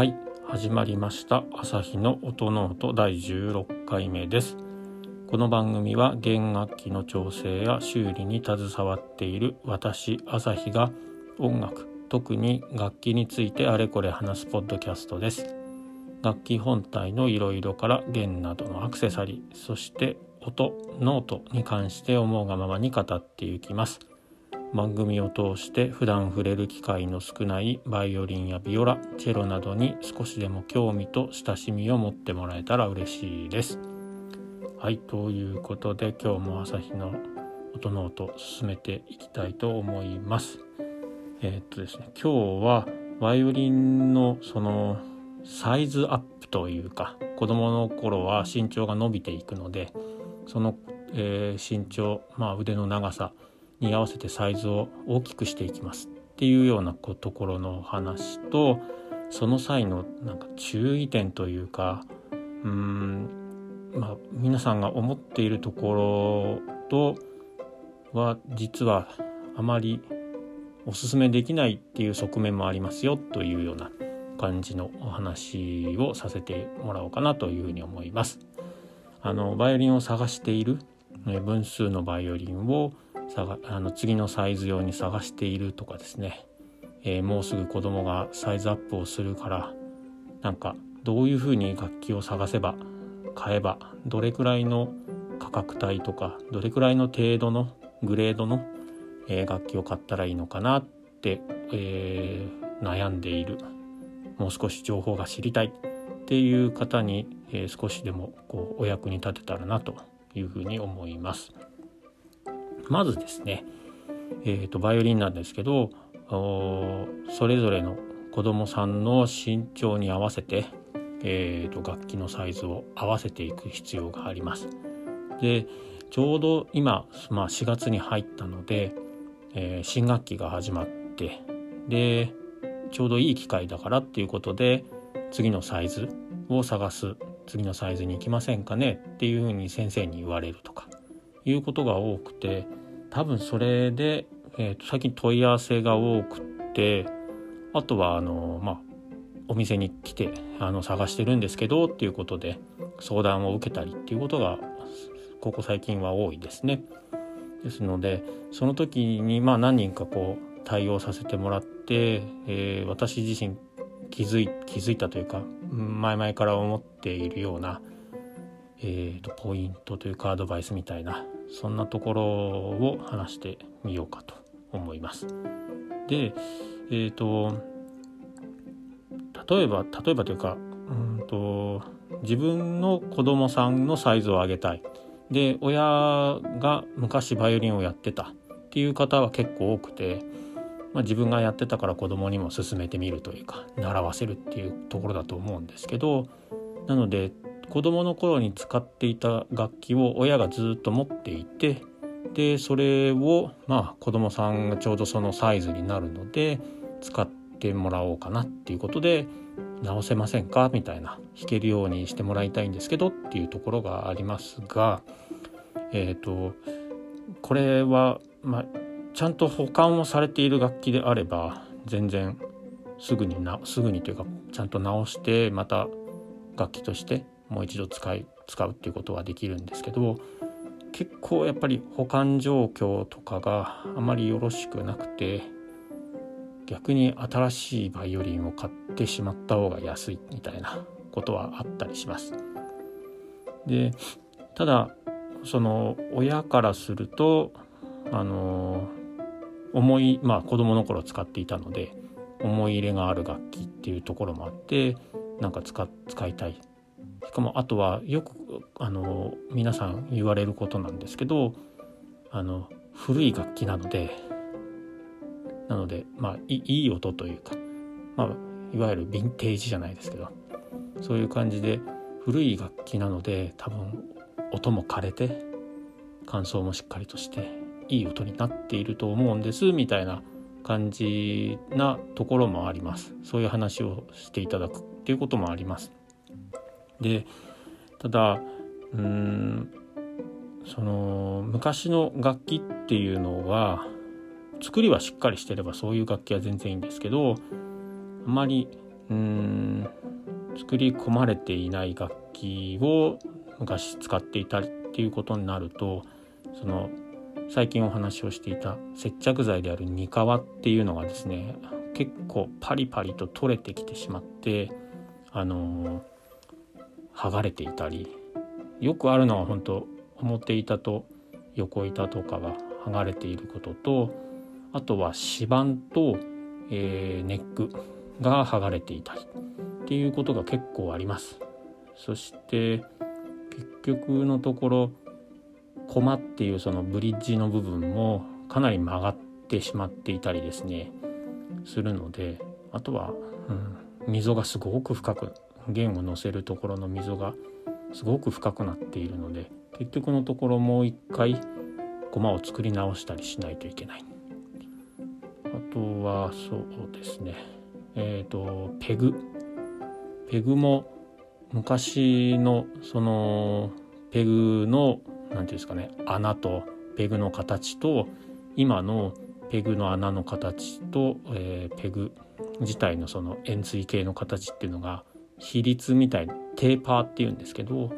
はい始まりました。朝日の音ノート第16回目です。この番組は弦楽器の調整や修理に携わっている私朝日が音楽特に楽器についてあれこれ話すポッドキャストです。楽器本体のいろいろから弦などのアクセサリーそして音ノートに関して思うがままに語っていきます。番組を通して普段触れる機会の少ないバイオリンやビオラチェロなどに少しでも興味と親しみを持ってもらえたら嬉しいです。はいということで今日も朝日の音ノート進めていきたいと思います。えー、っとですね今日はバイオリンのそのサイズアップというか子供の頃は身長が伸びていくのでその、えー、身長、まあ、腕の長さに合わせてサイズを大きくしていきますっていうようなところの話とその際のなんか注意点というかうーんまあ皆さんが思っているところとは実はあまりおすすめできないっていう側面もありますよというような感じのお話をさせてもらおうかなというふうに思います。あのバイオリンを探している分数のバイオリンをあの次のサイズ用に探しているとかですね、えー、もうすぐ子供がサイズアップをするからなんかどういうふうに楽器を探せば買えばどれくらいの価格帯とかどれくらいの程度のグレードの、えー、楽器を買ったらいいのかなって、えー、悩んでいるもう少し情報が知りたいっていう方に、え少しでもこうお役に立てたらなというふうに思います。まずですね、えーと、バイオリンなんですけどそれぞれの子どもさんの身長に合わせて、えーと、楽器のサイズを合わせていく必要があります。でちょうど今、まあ、4月に入ったので、えー、新学期が始まってでちょうどいい機会だからっていうことで次のサイズを探す次のサイズに行きませんかねっていうふうに先生に言われるとかいうことが多くて多分それで、えーと、最近問い合わせが多くってあとはあのまあお店に来てあの探してるんですけどっていうことで相談を受けたりっていうことがここ最近は多いですね。ですのでその時にまあ何人かこう対応させてもらって、えー、私自身気づい気づいたというか前々から思っているような、えーとポイントというかアドバイスみたいなそんなところを話してみようかと思います。で、えっ、ー、と例えば例えばというかうんと自分の子供さんのサイズを上げたいで親が昔バイオリンをやってたっていう方は結構多くて、まあ、自分がやってたから子供にも勧めてみるというか習わせるっていうところだと思うんですけどなので子供の頃に使っていた楽器を親がずっと持っていてでそれをまあ子供さんがちょうどそのサイズになるので使ってもらおうかなっていうことで直せませんか？みたいな弾けるようにしてもらいたいんですけどっていうところがありますがえっ、ー、とこれはまあちゃんと保管をされている楽器であれば全然すぐになすぐにというかちゃんと直してまた楽器としてもう一度使い使うっていうことはできるんですけど結構やっぱり保管状況とかがあまりよろしくなくて逆に新しいバイオリンを買ってしまった方が安いみたいなことはあったりします。でただその親からするとあの思いまあ子供の頃使っていたので思い入れがある楽器っていうところもあってなんか使使いたいしかもあとはよくあの皆さん言われることなんですけどあの古い楽器なのでなのでまあいい音というか、まあ、いわゆるヴィンテージじゃないですけどそういう感じで古い楽器なので多分音も枯れて感想もしっかりとしていい音になっていると思うんですみたいな感じなところもあります。そういう話をしていただくっていうこともあります。でただうんその昔の楽器っていうのは作りはしっかりしてればそういう楽器は全然いいんですけどあまりうん作り込まれていない楽器を昔使っていたりっていうことになるとその最近お話をしていた接着剤であるニカワっていうのがですね結構パリパリと取れてきてしまってあの剥がれていたりよくあるのは本当表板と横板とかが剥がれていることとあとは指板と、えー、ネックが剥がれていたりっていうことが結構あります。そして結局のところコマっていうそのブリッジの部分もかなり曲がってしまっていたりですねするのであとは、うん、溝がすごく深く弦を乗せるところの溝がすごく深くなっているので結局のところもう一回駒を作り直したりしないといけない。あとはそうですねえっ、ー、とペグペグも昔のそのペグの何て言うんですかね穴とペグの形と今のペグの穴の形と、えー、ペグ自体のその円錐形の形っていうのが比率みたいテーパーっていうんですけど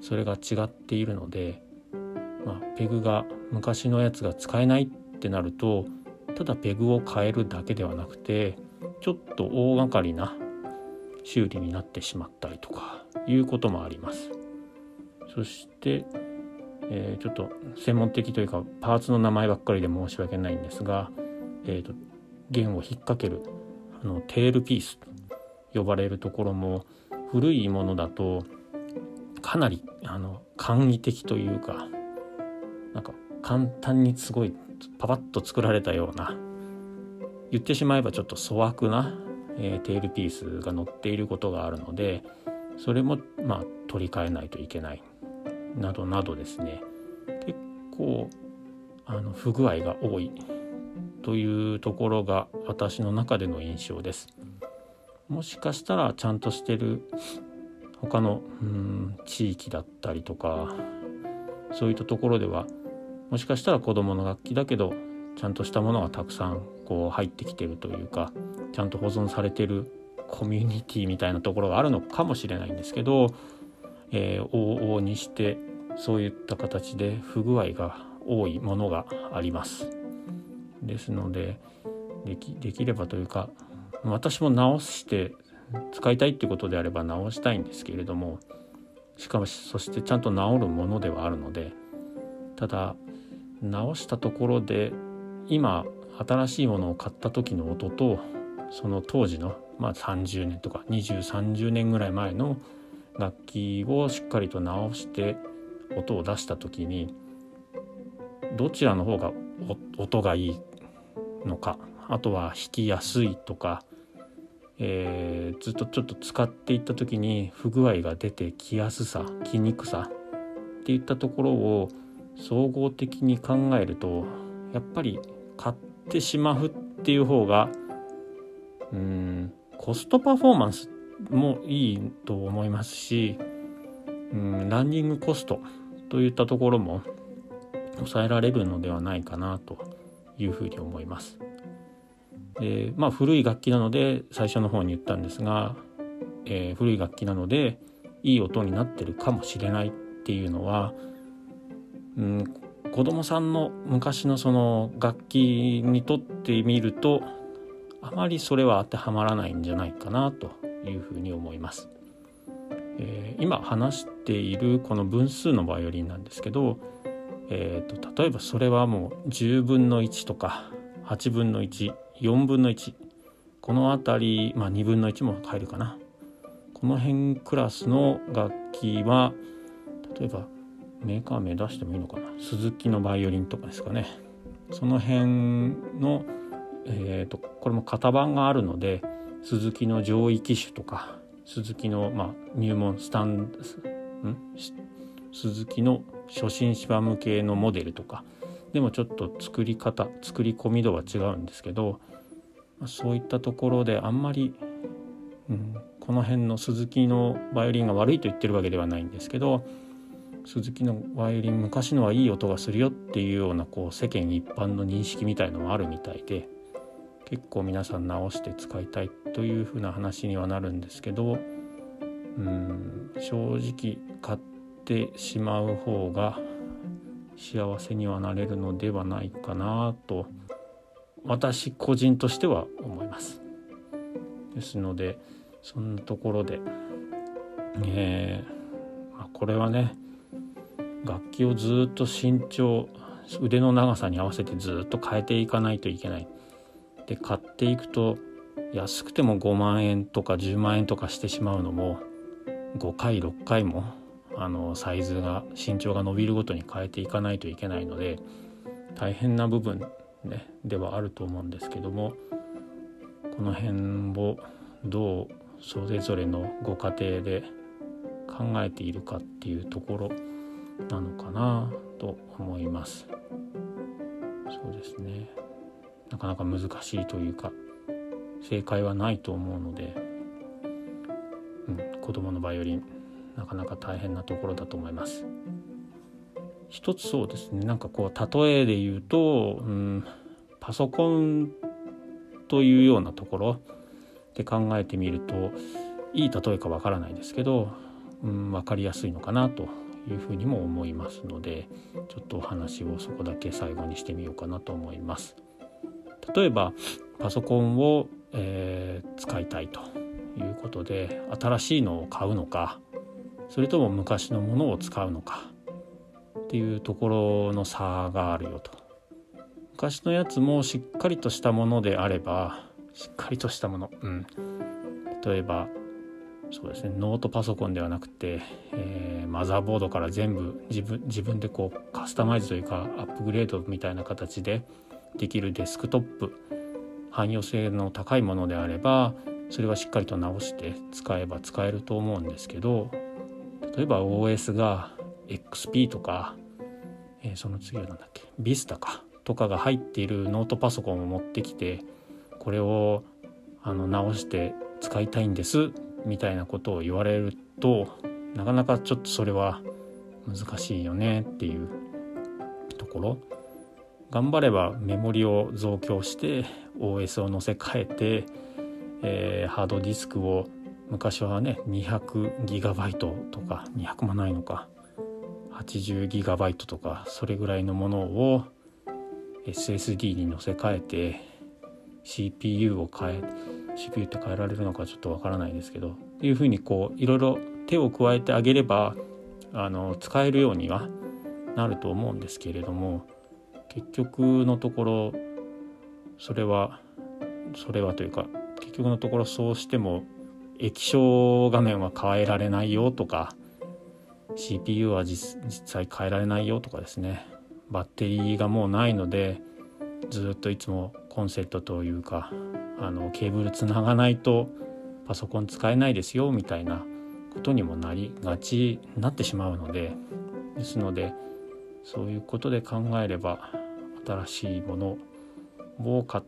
それが違っているので、まあ、ペグが昔のやつが使えないってなるとただペグを変えるだけではなくてちょっと大掛かりな修理になってしまったりとかいうこともあります。そして、えー、ちょっと専門的というかパーツの名前ばっかりで申し訳ないんですが、えーと、弦を引っ掛けるあのテールピース呼ばれるところも古いものだとかなりあの簡易的というかなんか簡単にすごいパパッと作られたような言ってしまえばちょっと粗悪な、えー、テールピースが載っていることがあるのでそれもまあ取り替えないといけないなどなどですね結構あの不具合が多いというところが私の中での印象です。もしかしたらちゃんとしてる他のうん地域だったりとかそういったところではもしかしたら子どもの楽器だけどちゃんとしたものがたくさんこう入ってきてるというかちゃんと保存されてるコミュニティみたいなところがあるのかもしれないんですけど、えー、往々にしてそういった形で不具合が多いものがあります。ですのでできできればというか私も直して使いたいってことであれば直したいんですけれどもしかもそしてちゃんと治るものではあるのでただ直したところで今新しいものを買った時の音とその当時の、まあ、30年とか2030年ぐらい前の楽器をしっかりと直して音を出した時にどちらの方が音がいいのかあとは弾きやすいとか、えー、ずっとちょっと使っていった時に不具合が出てきやすさきにくさっていったところを総合的に考えるとやっぱり買ってしまうっていう方がうんコストパフォーマンスもいいと思いますしうんランニングコストといったところも抑えられるのではないかなというふうに思います。でまあ古い楽器なので最初の方に言ったんですが、えー、古い楽器なのでいい音になってるかもしれないっていうのはうん、子供さんの昔のその楽器にとってみるとあまりそれは当てはまらないんじゃないかなというふうに思います。えー、今話しているこの分数のバイオリンなんですけど、えーと、例えばそれはもう10分の1とか8分の4分の1この辺り、まあ、2分の1も入るかな。この辺クラスの楽器は例えばメーカー名出してもいいのかな。鈴木のバイオリンとかですかね。その辺の、えーと、これも型番があるので鈴木の上位機種とか鈴木の、まあ、入門スタンん？鈴木の初心者向けのモデルとかでもちょっと作り方作り込み度は違うんですけどそういったところであんまり、うん、この辺の鈴木のバイオリンが悪いと言ってるわけではないんですけど鈴木のバイオリン昔のはいい音がするよっていうようなこう世間一般の認識みたいのもあるみたいで結構皆さん直して使いたいというふうな話にはなるんですけどうん正直買ってしまう方が幸せにはなれるのではないかなと私個人としては思います。ですのでそんなところで、えーまあ、これはね楽器をずっと身長腕の長さに合わせてずっと変えていかないといけない。で買っていくと安くても5万円とか10万円とかしてしまうのも5回6回もあのサイズが身長が伸びるごとに変えていかないといけないので大変な部分、ね、ではあると思うんですけどもこの辺をどうそれぞれのご家庭で考えているかっていうところなのかなと思います。そうですねなかなか難しいというか正解はないと思うので、うん、子供のバイオリンなかなか大変なところだと思います。一つそうですねなんかこう例えで言うと、うん、パソコンというようなところで考えてみるといい例えかわからないですけど、うん、分かりやすいのかなというふうにも思いますのでちょっとお話をそこだけ最後にしてみようかなと思います。例えばパソコンを、えー、使いたいということで新しいのを買うのかそれとも昔のものを使うのか？っていうところの差があるよと。昔のやつもしっかりとしたものであればしっかりとしたものうん。例えばそうですねノートパソコンではなくて、えー、マザーボードから全部自分自分でこうカスタマイズというかアップグレードみたいな形でできるデスクトップ汎用性の高いものであればそれはしっかりと直して使えば使えると思うんですけど例えば OS が XP とか、えー、その次は何だっけ Vista かとかが入っているノートパソコンを持ってきてこれをあの直して使いたいんですみたいなことを言われるとなかなかちょっとそれは難しいよねっていうところ。頑張ればメモリを増強して OS を載せ替えて、えー、ハードディスクを昔はね 200GB とか200もないのか 80GB とかそれぐらいのものを SSD に載せ替えて CPU を変え CPU って変えられるのかちょっとわからないですけどっていうふうにこういろいろ手を加えてあげればあの使えるようにはなると思うんですけれども結局のところそれはそれはというか結局のところそうしても液晶画面は変えられないよとか CPU は実際変えられないよとかですね。バッテリーがもうないのでずっといつもコンセントというかあのケーブルつながないとパソコン使えないですよみたいなことにもなりがちになってしまうのでですのでそういうことで考えれば新しいものを買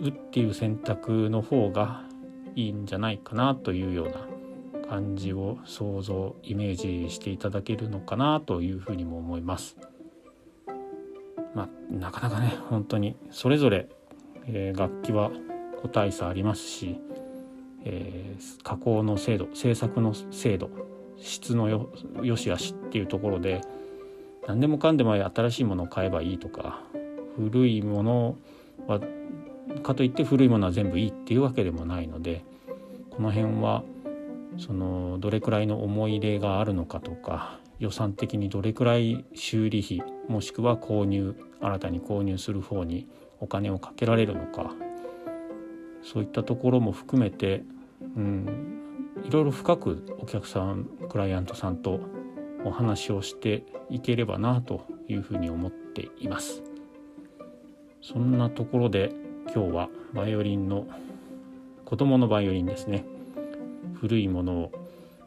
うっていう選択の方がいいんじゃないかなというような感じを想像イメージしていただけるのかなというふうにも思います。まあ、なかなかね本当にそれぞれ、えー、楽器は個体差ありますし、えー、加工の精度制作の精度質のよよしあしっていうところで何でもかんでも新しいものを買えばいいとか古いものはかといって古いものは全部いいっていうわけでもないのでこの辺はそのどれくらいの思い入れがあるのかとか予算的にどれくらい修理費もしくは購入新たに購入する方にお金をかけられるのかそういったところも含めて、うん、いろいろ深くお客さんクライアントさんとお話をしていければなというふうに思っています。そんなところで今日はバイオリンの子供のバイオリンですね古いものを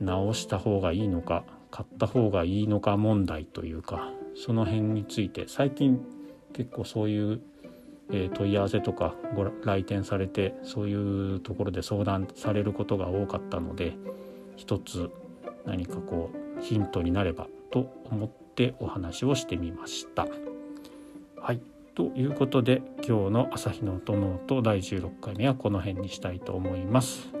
直した方がいいのか買った方がいいのか問題というかその辺について最近結構そういう、え問い合わせとかご来店されてそういうところで相談されることが多かったので一つ何かこうヒントになればと思ってお話をしてみました。はいということで今日の朝日の音ノート第16回目はこの辺にしたいと思います。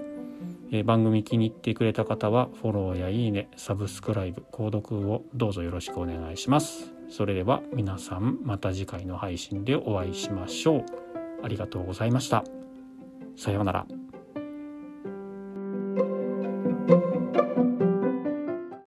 えー、番組気に入ってくれた方はフォローやいいね、サブスクライブ、購読をどうぞよろしくお願いします。それでは皆さんまた次回の配信でお会いしましょう。ありがとうございました。さようなら。